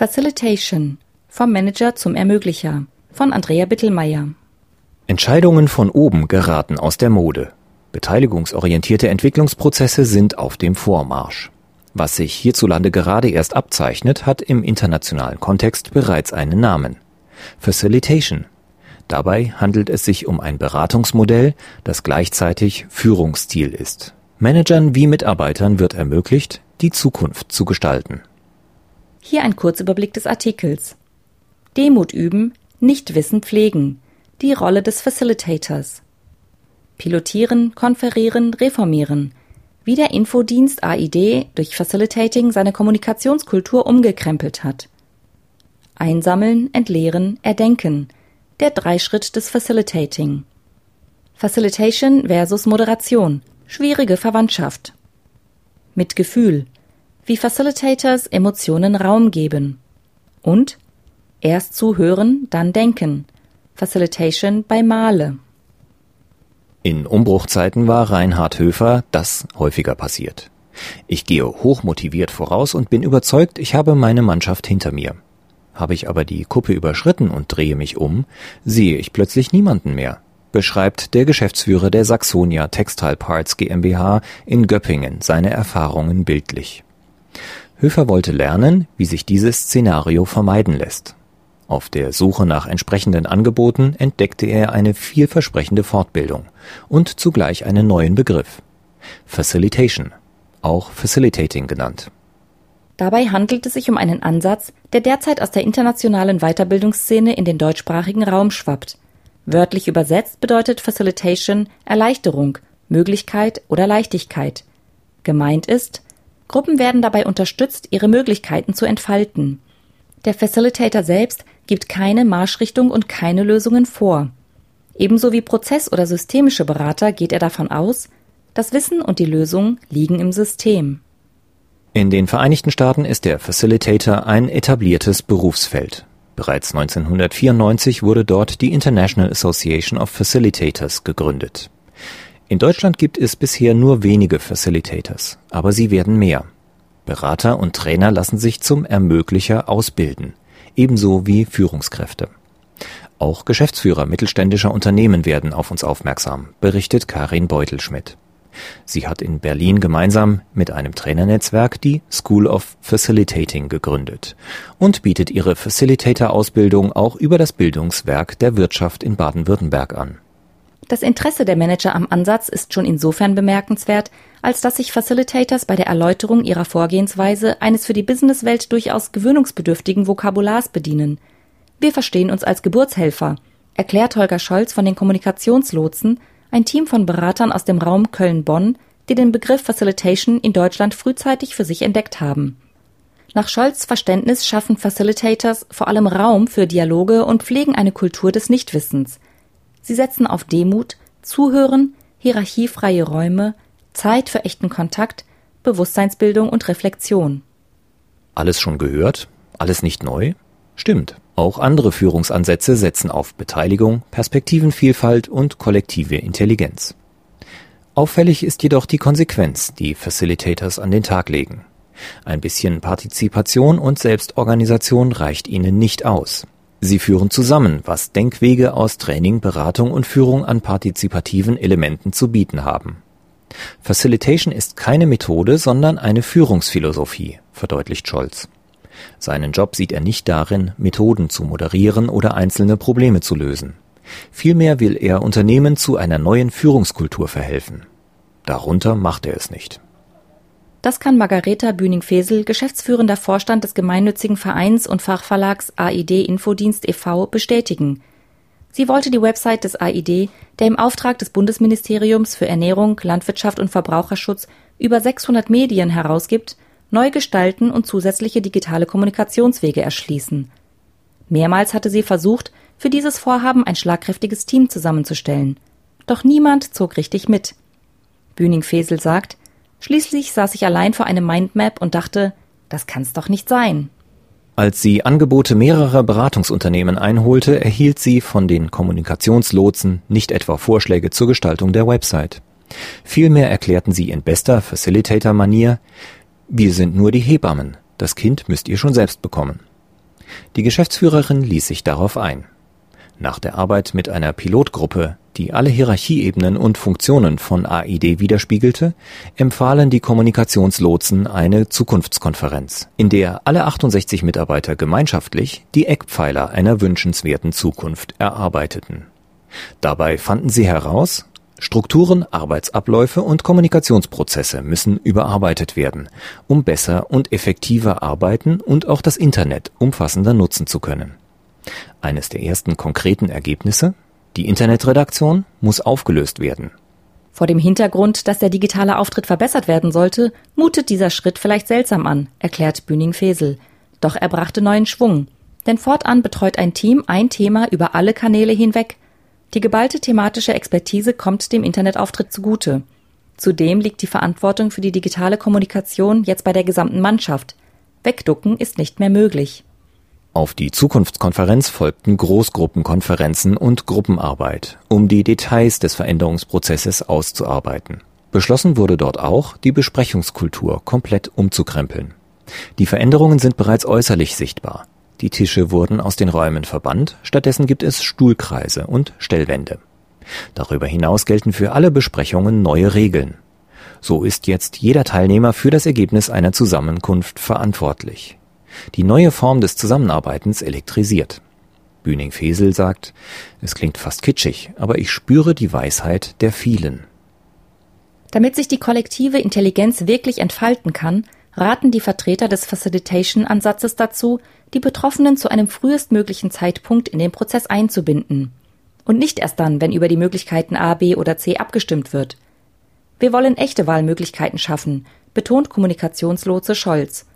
Facilitation vom Manager zum Ermöglicher von Andrea Bittelmeier. Entscheidungen von oben geraten aus der Mode. Beteiligungsorientierte Entwicklungsprozesse sind auf dem Vormarsch. Was sich hierzulande gerade erst abzeichnet, hat im internationalen Kontext bereits einen Namen. Facilitation. Dabei handelt es sich um ein Beratungsmodell, das gleichzeitig Führungsstil ist. Managern wie Mitarbeitern wird ermöglicht, die Zukunft zu gestalten. Hier ein Kurzüberblick des Artikels. Demut üben, Nichtwissen pflegen. Die Rolle des Facilitators. Pilotieren, konferieren, reformieren. Wie der Infodienst AID durch Facilitating seine Kommunikationskultur umgekrempelt hat. Einsammeln, entleeren, erdenken. Der Dreischritt des Facilitating. Facilitation versus Moderation. Schwierige Verwandtschaft. Mit Gefühl. Wie Facilitators Emotionen Raum geben. Und erst zuhören, dann denken. Facilitation bei Male. In Umbruchzeiten war Reinhard Höfer das häufiger passiert. Ich gehe hochmotiviert voraus und bin überzeugt, ich habe meine Mannschaft hinter mir. Habe ich aber die Kuppe überschritten und drehe mich um, sehe ich plötzlich niemanden mehr, beschreibt der Geschäftsführer der Saxonia Textile Parts GmbH in Göppingen seine Erfahrungen bildlich. Höfer wollte lernen, wie sich dieses Szenario vermeiden lässt. Auf der Suche nach entsprechenden Angeboten entdeckte er eine vielversprechende Fortbildung und zugleich einen neuen Begriff. Facilitation, auch Facilitating genannt. Dabei handelt es sich um einen Ansatz, der derzeit aus der internationalen Weiterbildungsszene in den deutschsprachigen Raum schwappt. Wörtlich übersetzt bedeutet Facilitation Erleichterung, Möglichkeit oder Leichtigkeit. Gemeint ist, Gruppen werden dabei unterstützt, ihre Möglichkeiten zu entfalten. Der Facilitator selbst gibt keine Marschrichtung und keine Lösungen vor. Ebenso wie Prozess- oder systemische Berater geht er davon aus, das Wissen und die Lösung liegen im System. In den Vereinigten Staaten ist der Facilitator ein etabliertes Berufsfeld. Bereits 1994 wurde dort die International Association of Facilitators gegründet. In Deutschland gibt es bisher nur wenige Facilitators, aber sie werden mehr. Berater und Trainer lassen sich zum Ermöglicher ausbilden ebenso wie Führungskräfte. Auch Geschäftsführer mittelständischer Unternehmen werden auf uns aufmerksam, berichtet Karin Beutelschmidt. Sie hat in Berlin gemeinsam mit einem Trainernetzwerk die School of Facilitating gegründet und bietet ihre Facilitator-Ausbildung auch über das Bildungswerk der Wirtschaft in Baden-Württemberg an. Das Interesse der Manager am Ansatz ist schon insofern bemerkenswert, als dass sich Facilitators bei der Erläuterung ihrer Vorgehensweise eines für die Businesswelt durchaus gewöhnungsbedürftigen Vokabulars bedienen. Wir verstehen uns als Geburtshelfer, erklärt Holger Scholz von den Kommunikationslotsen, ein Team von Beratern aus dem Raum Köln-Bonn, die den Begriff Facilitation in Deutschland frühzeitig für sich entdeckt haben. Nach Scholz Verständnis schaffen Facilitators vor allem Raum für Dialoge und pflegen eine Kultur des Nichtwissens. Sie setzen auf Demut, Zuhören, hierarchiefreie Räume, Zeit für echten Kontakt, Bewusstseinsbildung und Reflexion. Alles schon gehört? Alles nicht neu? Stimmt. Auch andere Führungsansätze setzen auf Beteiligung, Perspektivenvielfalt und kollektive Intelligenz. Auffällig ist jedoch die Konsequenz, die Facilitators an den Tag legen. Ein bisschen Partizipation und Selbstorganisation reicht ihnen nicht aus. Sie führen zusammen, was Denkwege aus Training, Beratung und Führung an partizipativen Elementen zu bieten haben. Facilitation ist keine Methode, sondern eine Führungsphilosophie, verdeutlicht Scholz. Seinen Job sieht er nicht darin, Methoden zu moderieren oder einzelne Probleme zu lösen. Vielmehr will er Unternehmen zu einer neuen Führungskultur verhelfen. Darunter macht er es nicht. Das kann Margareta Bühning-Fesel, geschäftsführender Vorstand des gemeinnützigen Vereins und Fachverlags AID Infodienst e.V., bestätigen. Sie wollte die Website des AID, der im Auftrag des Bundesministeriums für Ernährung, Landwirtschaft und Verbraucherschutz über 600 Medien herausgibt, neu gestalten und zusätzliche digitale Kommunikationswege erschließen. Mehrmals hatte sie versucht, für dieses Vorhaben ein schlagkräftiges Team zusammenzustellen. Doch niemand zog richtig mit. Bühning-Fesel sagt, Schließlich saß ich allein vor einem Mindmap und dachte, das kann's doch nicht sein. Als sie Angebote mehrerer Beratungsunternehmen einholte, erhielt sie von den Kommunikationslotsen nicht etwa Vorschläge zur Gestaltung der Website. Vielmehr erklärten sie in bester Facilitator-Manier, wir sind nur die Hebammen, das Kind müsst ihr schon selbst bekommen. Die Geschäftsführerin ließ sich darauf ein. Nach der Arbeit mit einer Pilotgruppe, die alle Hierarchieebenen und Funktionen von AID widerspiegelte, empfahlen die Kommunikationslotsen eine Zukunftskonferenz, in der alle 68 Mitarbeiter gemeinschaftlich die Eckpfeiler einer wünschenswerten Zukunft erarbeiteten. Dabei fanden sie heraus, Strukturen, Arbeitsabläufe und Kommunikationsprozesse müssen überarbeitet werden, um besser und effektiver arbeiten und auch das Internet umfassender nutzen zu können eines der ersten konkreten Ergebnisse? Die Internetredaktion muss aufgelöst werden. Vor dem Hintergrund, dass der digitale Auftritt verbessert werden sollte, mutet dieser Schritt vielleicht seltsam an, erklärt Bühning-Fesel. Doch er brachte neuen Schwung. Denn fortan betreut ein Team ein Thema über alle Kanäle hinweg. Die geballte thematische Expertise kommt dem Internetauftritt zugute. Zudem liegt die Verantwortung für die digitale Kommunikation jetzt bei der gesamten Mannschaft. Wegducken ist nicht mehr möglich. Auf die Zukunftskonferenz folgten Großgruppenkonferenzen und Gruppenarbeit, um die Details des Veränderungsprozesses auszuarbeiten. Beschlossen wurde dort auch, die Besprechungskultur komplett umzukrempeln. Die Veränderungen sind bereits äußerlich sichtbar. Die Tische wurden aus den Räumen verbannt, stattdessen gibt es Stuhlkreise und Stellwände. Darüber hinaus gelten für alle Besprechungen neue Regeln. So ist jetzt jeder Teilnehmer für das Ergebnis einer Zusammenkunft verantwortlich. Die neue Form des Zusammenarbeitens elektrisiert. Bühning-Fesel sagt, es klingt fast kitschig, aber ich spüre die Weisheit der vielen. Damit sich die kollektive Intelligenz wirklich entfalten kann, raten die Vertreter des Facilitation-Ansatzes dazu, die Betroffenen zu einem frühestmöglichen Zeitpunkt in den Prozess einzubinden. Und nicht erst dann, wenn über die Möglichkeiten A, B oder C abgestimmt wird. Wir wollen echte Wahlmöglichkeiten schaffen, betont Kommunikationslotse Scholz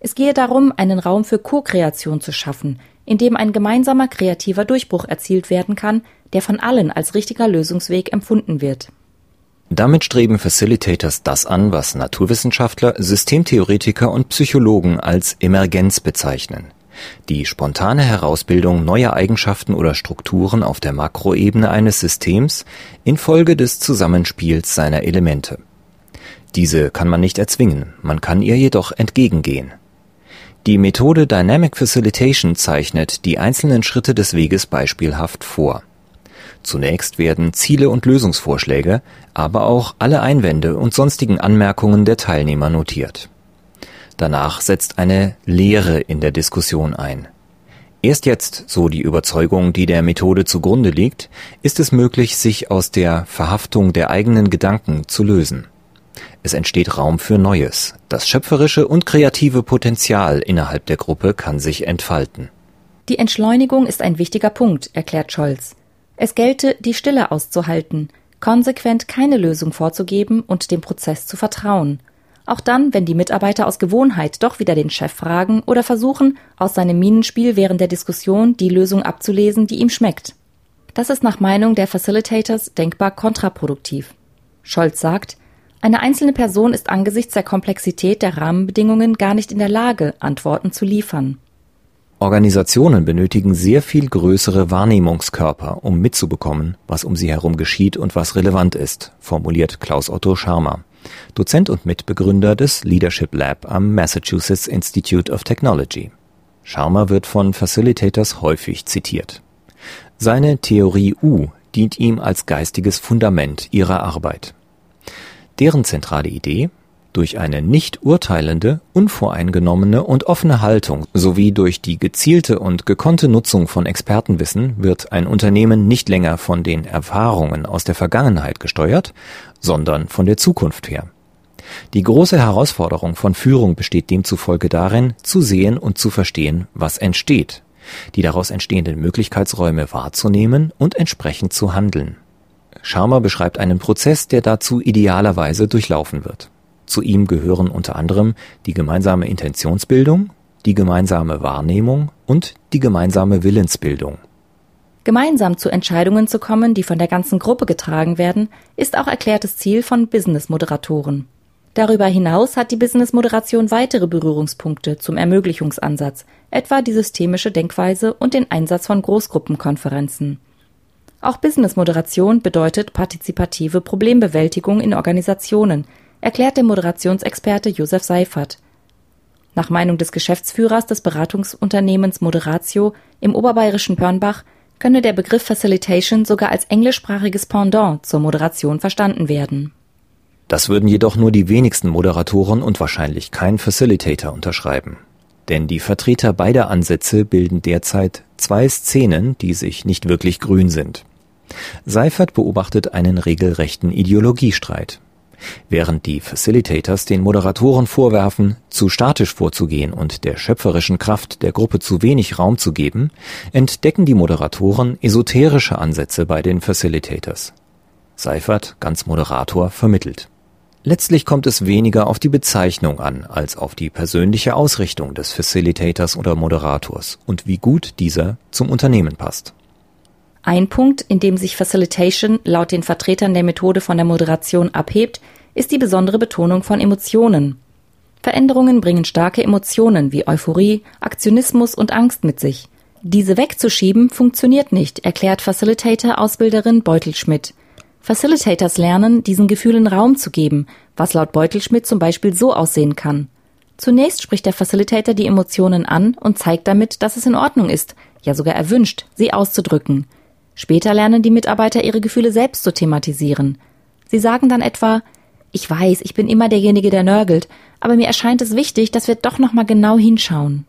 es gehe darum, einen Raum für Co-Kreation zu schaffen, in dem ein gemeinsamer kreativer Durchbruch erzielt werden kann, der von allen als richtiger Lösungsweg empfunden wird. Damit streben Facilitators das an, was Naturwissenschaftler, Systemtheoretiker und Psychologen als Emergenz bezeichnen. Die spontane Herausbildung neuer Eigenschaften oder Strukturen auf der Makroebene eines Systems infolge des Zusammenspiels seiner Elemente. Diese kann man nicht erzwingen, man kann ihr jedoch entgegengehen. Die Methode Dynamic Facilitation zeichnet die einzelnen Schritte des Weges beispielhaft vor. Zunächst werden Ziele und Lösungsvorschläge, aber auch alle Einwände und sonstigen Anmerkungen der Teilnehmer notiert. Danach setzt eine Lehre in der Diskussion ein. Erst jetzt, so die Überzeugung, die der Methode zugrunde liegt, ist es möglich, sich aus der Verhaftung der eigenen Gedanken zu lösen. Es entsteht Raum für Neues. Das schöpferische und kreative Potenzial innerhalb der Gruppe kann sich entfalten. Die Entschleunigung ist ein wichtiger Punkt, erklärt Scholz. Es gelte, die Stille auszuhalten, konsequent keine Lösung vorzugeben und dem Prozess zu vertrauen. Auch dann, wenn die Mitarbeiter aus Gewohnheit doch wieder den Chef fragen oder versuchen, aus seinem Minenspiel während der Diskussion die Lösung abzulesen, die ihm schmeckt. Das ist nach Meinung der Facilitators denkbar kontraproduktiv. Scholz sagt, eine einzelne Person ist angesichts der Komplexität der Rahmenbedingungen gar nicht in der Lage, Antworten zu liefern. Organisationen benötigen sehr viel größere Wahrnehmungskörper, um mitzubekommen, was um sie herum geschieht und was relevant ist, formuliert Klaus Otto Scharmer, Dozent und Mitbegründer des Leadership Lab am Massachusetts Institute of Technology. Scharmer wird von Facilitators häufig zitiert. Seine Theorie U dient ihm als geistiges Fundament ihrer Arbeit. Deren zentrale Idee? Durch eine nicht urteilende, unvoreingenommene und offene Haltung sowie durch die gezielte und gekonnte Nutzung von Expertenwissen wird ein Unternehmen nicht länger von den Erfahrungen aus der Vergangenheit gesteuert, sondern von der Zukunft her. Die große Herausforderung von Führung besteht demzufolge darin, zu sehen und zu verstehen, was entsteht, die daraus entstehenden Möglichkeitsräume wahrzunehmen und entsprechend zu handeln. Sharma beschreibt einen Prozess, der dazu idealerweise durchlaufen wird. Zu ihm gehören unter anderem die gemeinsame Intentionsbildung, die gemeinsame Wahrnehmung und die gemeinsame Willensbildung. Gemeinsam zu Entscheidungen zu kommen, die von der ganzen Gruppe getragen werden, ist auch erklärtes Ziel von Business-Moderatoren. Darüber hinaus hat die Business-Moderation weitere Berührungspunkte zum Ermöglichungsansatz, etwa die systemische Denkweise und den Einsatz von Großgruppenkonferenzen. Auch Business-Moderation bedeutet partizipative Problembewältigung in Organisationen, erklärt der Moderationsexperte Josef Seifert. Nach Meinung des Geschäftsführers des Beratungsunternehmens Moderatio im oberbayerischen Pörnbach könne der Begriff Facilitation sogar als englischsprachiges Pendant zur Moderation verstanden werden. Das würden jedoch nur die wenigsten Moderatoren und wahrscheinlich kein Facilitator unterschreiben. Denn die Vertreter beider Ansätze bilden derzeit zwei Szenen, die sich nicht wirklich grün sind. Seifert beobachtet einen regelrechten Ideologiestreit. Während die Facilitators den Moderatoren vorwerfen, zu statisch vorzugehen und der schöpferischen Kraft der Gruppe zu wenig Raum zu geben, entdecken die Moderatoren esoterische Ansätze bei den Facilitators. Seifert, ganz Moderator, vermittelt. Letztlich kommt es weniger auf die Bezeichnung an, als auf die persönliche Ausrichtung des Facilitators oder Moderators und wie gut dieser zum Unternehmen passt. Ein Punkt, in dem sich Facilitation laut den Vertretern der Methode von der Moderation abhebt, ist die besondere Betonung von Emotionen. Veränderungen bringen starke Emotionen wie Euphorie, Aktionismus und Angst mit sich. Diese wegzuschieben funktioniert nicht, erklärt Facilitator-Ausbilderin Beutelschmidt. Facilitators lernen, diesen Gefühlen Raum zu geben, was laut Beutelschmidt zum Beispiel so aussehen kann. Zunächst spricht der Facilitator die Emotionen an und zeigt damit, dass es in Ordnung ist, ja sogar erwünscht, sie auszudrücken. Später lernen die Mitarbeiter ihre Gefühle selbst zu thematisieren. Sie sagen dann etwa, ich weiß, ich bin immer derjenige, der nörgelt, aber mir erscheint es wichtig, dass wir doch noch mal genau hinschauen.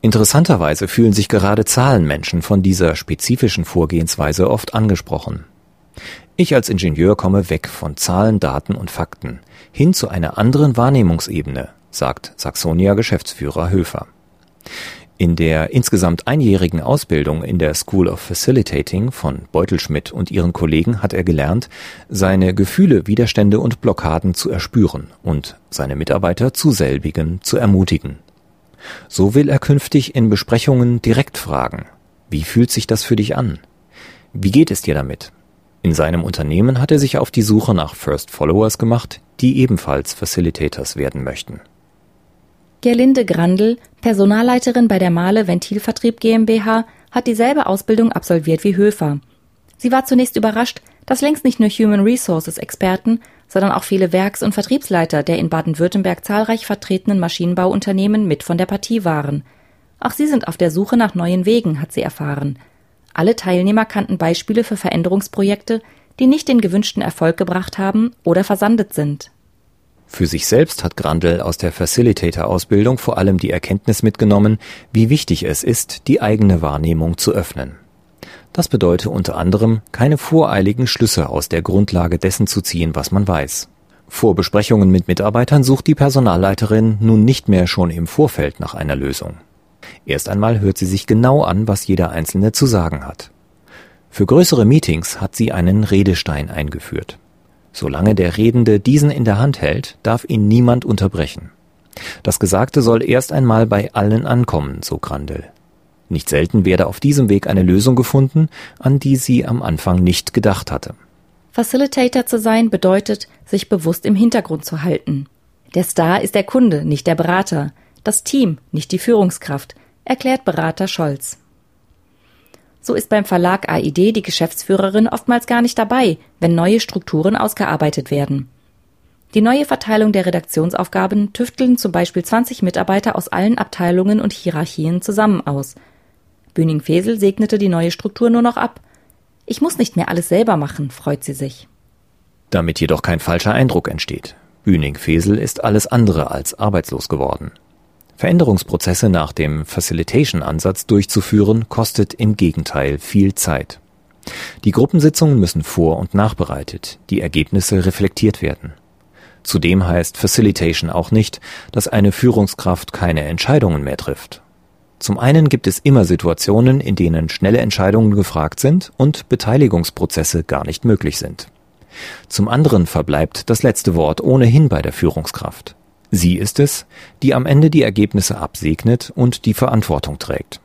Interessanterweise fühlen sich gerade Zahlenmenschen von dieser spezifischen Vorgehensweise oft angesprochen. Ich als Ingenieur komme weg von Zahlen, Daten und Fakten hin zu einer anderen Wahrnehmungsebene, sagt Saxonia Geschäftsführer Höfer. In der insgesamt einjährigen Ausbildung in der School of Facilitating von Beutelschmidt und ihren Kollegen hat er gelernt, seine Gefühle, Widerstände und Blockaden zu erspüren und seine Mitarbeiter zu selbigen zu ermutigen. So will er künftig in Besprechungen direkt fragen, wie fühlt sich das für dich an? Wie geht es dir damit? In seinem Unternehmen hat er sich auf die Suche nach First Followers gemacht, die ebenfalls Facilitators werden möchten. Gerlinde Grandl, Personalleiterin bei der Mahle Ventilvertrieb GmbH, hat dieselbe Ausbildung absolviert wie Höfer. Sie war zunächst überrascht, dass längst nicht nur Human Resources Experten, sondern auch viele Werks- und Vertriebsleiter der in Baden-Württemberg zahlreich vertretenen Maschinenbauunternehmen mit von der Partie waren. Auch sie sind auf der Suche nach neuen Wegen, hat sie erfahren. Alle Teilnehmer kannten Beispiele für Veränderungsprojekte, die nicht den gewünschten Erfolg gebracht haben oder versandet sind. Für sich selbst hat Grandel aus der Facilitator-Ausbildung vor allem die Erkenntnis mitgenommen, wie wichtig es ist, die eigene Wahrnehmung zu öffnen. Das bedeutet unter anderem, keine voreiligen Schlüsse aus der Grundlage dessen zu ziehen, was man weiß. Vor Besprechungen mit Mitarbeitern sucht die Personalleiterin nun nicht mehr schon im Vorfeld nach einer Lösung. Erst einmal hört sie sich genau an, was jeder Einzelne zu sagen hat. Für größere Meetings hat sie einen Redestein eingeführt. Solange der Redende diesen in der Hand hält, darf ihn niemand unterbrechen. Das Gesagte soll erst einmal bei allen ankommen, so Grandel. Nicht selten werde auf diesem Weg eine Lösung gefunden, an die sie am Anfang nicht gedacht hatte. Facilitator zu sein bedeutet, sich bewusst im Hintergrund zu halten. Der Star ist der Kunde, nicht der Berater, das Team, nicht die Führungskraft, erklärt Berater Scholz. So ist beim Verlag AID die Geschäftsführerin oftmals gar nicht dabei, wenn neue Strukturen ausgearbeitet werden. Die neue Verteilung der Redaktionsaufgaben tüfteln zum Beispiel 20 Mitarbeiter aus allen Abteilungen und Hierarchien zusammen aus. Bühning-Fesel segnete die neue Struktur nur noch ab. Ich muss nicht mehr alles selber machen, freut sie sich. Damit jedoch kein falscher Eindruck entsteht. Bühning-Fesel ist alles andere als arbeitslos geworden. Veränderungsprozesse nach dem Facilitation-Ansatz durchzuführen, kostet im Gegenteil viel Zeit. Die Gruppensitzungen müssen vor- und nachbereitet, die Ergebnisse reflektiert werden. Zudem heißt Facilitation auch nicht, dass eine Führungskraft keine Entscheidungen mehr trifft. Zum einen gibt es immer Situationen, in denen schnelle Entscheidungen gefragt sind und Beteiligungsprozesse gar nicht möglich sind. Zum anderen verbleibt das letzte Wort ohnehin bei der Führungskraft. Sie ist es, die am Ende die Ergebnisse absegnet und die Verantwortung trägt.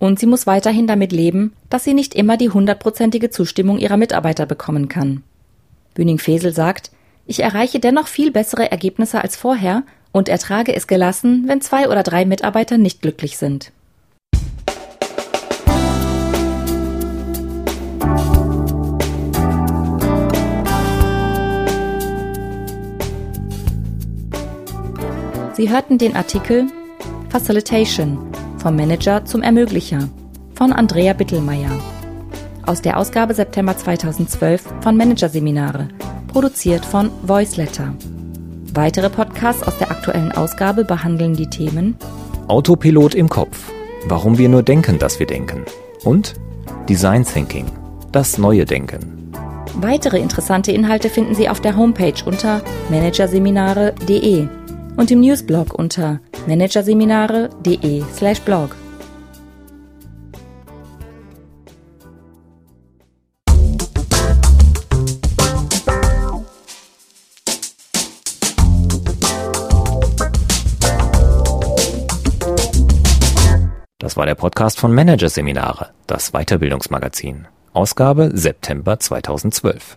Und sie muss weiterhin damit leben, dass sie nicht immer die hundertprozentige Zustimmung ihrer Mitarbeiter bekommen kann. Bühning-Fesel sagt, ich erreiche dennoch viel bessere Ergebnisse als vorher und ertrage es gelassen, wenn zwei oder drei Mitarbeiter nicht glücklich sind. Sie hörten den Artikel Facilitation vom Manager zum Ermöglicher von Andrea Bittelmeier. Aus der Ausgabe September 2012 von Managerseminare, produziert von Voiceletter. Weitere Podcasts aus der aktuellen Ausgabe behandeln die Themen Autopilot im Kopf. Warum wir nur denken, dass wir denken. Und Design Thinking. Das neue Denken. Weitere interessante Inhalte finden Sie auf der Homepage unter managerseminare.de und im Newsblog unter managerseminare.de/blog. Das war der Podcast von Managerseminare, das Weiterbildungsmagazin. Ausgabe September 2012.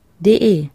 de